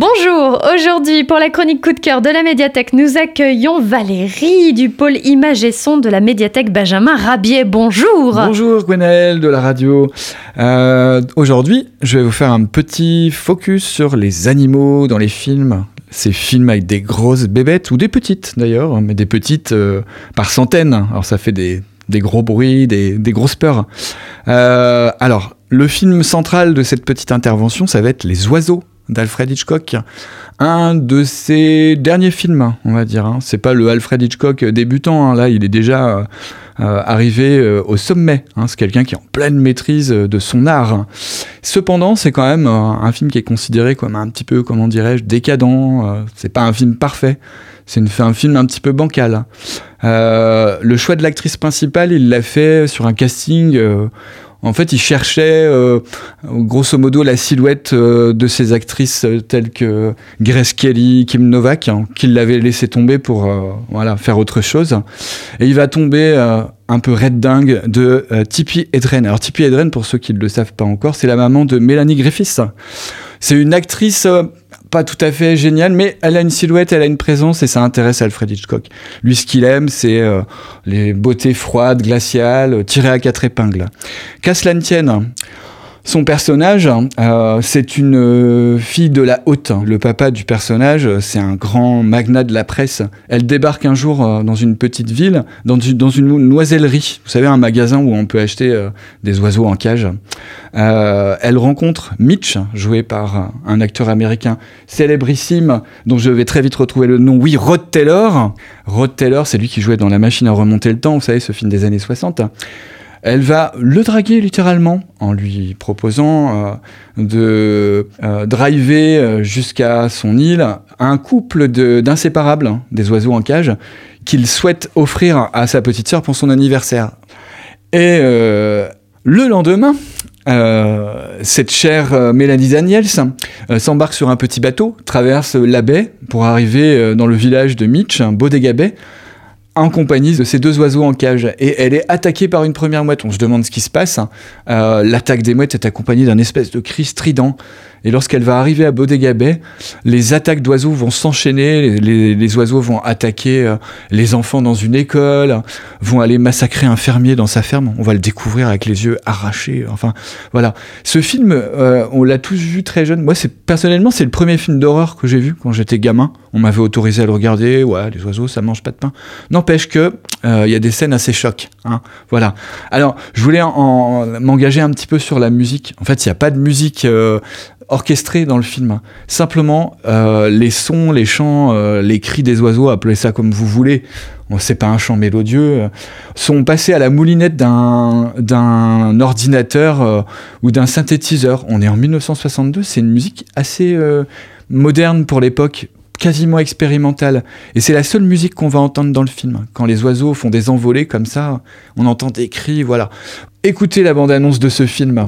Bonjour, aujourd'hui pour la chronique coup de cœur de la médiathèque, nous accueillons Valérie du pôle images et son de la médiathèque Benjamin Rabier. Bonjour Bonjour Gwenaël de la radio. Euh, aujourd'hui, je vais vous faire un petit focus sur les animaux dans les films. Ces films avec des grosses bébêtes, ou des petites d'ailleurs, mais des petites euh, par centaines. Alors ça fait des, gros bruits, des, des grosses peurs. Euh, alors, le film central de cette petite intervention, ça va être Les oiseaux d'Alfred Hitchcock. Un de ses derniers films, on va dire. hein. C'est pas le Alfred Hitchcock débutant, hein. là il est déjà euh, arrivé euh, au sommet. hein. C'est quelqu'un qui est en pleine maîtrise de son art. Cependant, c'est quand même euh, un film qui est considéré comme un petit peu, comment dirais-je, décadent. c'est pas un film parfait. C'est un film un petit peu bancal. Le choix de l'actrice principale, il l'a fait sur un casting. En fait, il cherchait euh, grosso modo la silhouette euh, de ces actrices euh, telles que Grace Kelly, Kim Novak, hein, qu'il l'avait laissé tomber pour voilà, faire autre chose. Et il va tomber un peu red dingue de Tippi Hedren. Alors Tippi Hedren, pour ceux qui ne le savent pas encore, c'est la maman de Mélanie Griffiths. C'est une actrice pas tout à fait géniale, mais elle a une silhouette, elle a une présence et ça intéresse Alfred Hitchcock. Lui, ce qu'il aime, c'est euh, les beautés froides, glaciales, euh, tirées à quatre épingles. Qu'à cela ne tienne, son personnage, euh, c'est une euh, fille de la haute. Le papa du personnage, euh, c'est un grand magnat de la presse. Elle débarque un jour dans une petite ville, dans une, dans une noisellerie. Vous savez, un magasin où on peut acheter des oiseaux en cage. Elle rencontre Mitch, joué par un acteur américain célébrissime, dont je vais très vite retrouver le nom. Oui, Rod Taylor. Rod Taylor, c'est lui qui jouait dans La machine à remonter le temps, vous savez, ce film des années 60. Elle va le draguer littéralement en lui proposant euh, de euh, driver euh, jusqu'à son île un couple d'inséparables, hein, des oiseaux en cage, qu'il souhaite offrir à sa petite sœur pour son anniversaire. Et le lendemain, cette chère Mélanie Daniels s'embarque sur un petit bateau, traverse la baie pour arriver dans le village de Mitch, un Bodega Bay, en compagnie de ces deux oiseaux en cage. Et elle est attaquée par une première mouette. On se demande ce qui se passe. Euh, L'attaque des mouettes est accompagnée d'un espèce de cri strident. Et lorsqu'elle va arriver à Bodega les attaques d'oiseaux vont s'enchaîner. Les, oiseaux vont attaquer euh, les enfants dans une école, vont aller massacrer un fermier dans sa ferme. On va le découvrir avec les yeux arrachés. Enfin, voilà. Ce film, euh, on l'a tous vu très jeune. Moi, c'est personnellement, c'est le premier film d'horreur que j'ai vu quand j'étais gamin. On m'avait autorisé à le regarder. Ouais, les oiseaux, ça mange pas de pain. N'empêche que euh, il y a des scènes assez chocs. Hein. Voilà. Alors, je voulais en- en- m'engager un petit peu sur la musique. En fait, il n'y a pas de musique orchestrée dans le film. Simplement, euh, les sons, les chants, euh, les cris des oiseaux, appelez ça comme vous voulez. C'est pas un chant mélodieux, euh, sont passés à la moulinette d'un ordinateur ou d'un synthétiseur. On est en 1962, c'est une musique assez moderne pour l'époque, quasiment expérimentale. Et c'est la seule musique qu'on va entendre dans le film. Quand les oiseaux font des envolées comme ça, on entend des cris, voilà. Écoutez la bande-annonce de ce film.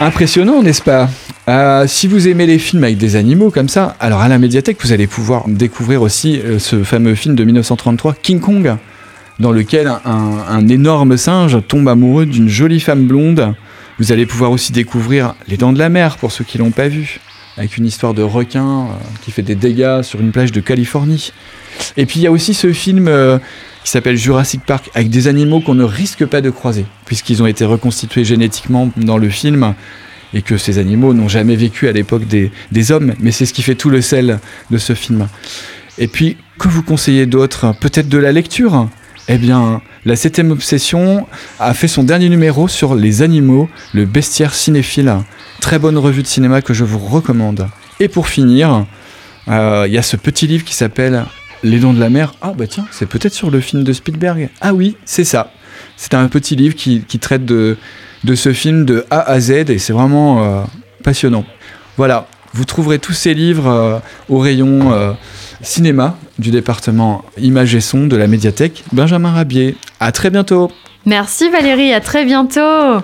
Impressionnant, n'est-ce pas? Euh, Si vous aimez les films avec des animaux comme ça, alors à la médiathèque, vous allez pouvoir découvrir aussi euh, ce fameux film de 1933, King Kong, dans lequel un, énorme singe tombe amoureux d'une jolie femme blonde. Vous allez pouvoir aussi découvrir Les Dents de la Mer pour ceux qui l'ont pas vu, avec une histoire de requin euh, qui fait des dégâts sur une plage de Californie. Et puis il y a aussi ce film qui s'appelle Jurassic Park avec des animaux qu'on ne risque pas de croiser, puisqu'ils ont été reconstitués génétiquement dans le film et que ces animaux n'ont jamais vécu à l'époque des, hommes, mais c'est ce qui fait tout le sel de ce film. Et puis, que vous conseillez d'autre? Peut-être de la lecture? Eh bien, la 7 Obsession a fait son dernier numéro sur les animaux, le bestiaire cinéphile. Très bonne revue de cinéma que je vous recommande. Et pour finir, euh, il y a ce petit livre qui s'appelle Les Dents de la Mer. Ah bah tiens, c'est peut-être sur le film de Spielberg. Ah oui, c'est ça. C'est un petit livre qui, traite de, ce film de A à Z et c'est vraiment euh, passionnant. Voilà, vous trouverez tous ces livres euh, au rayon cinéma du département Images et Son de la médiathèque Benjamin Rabier. À très bientôt. Merci Valérie, à très bientôt.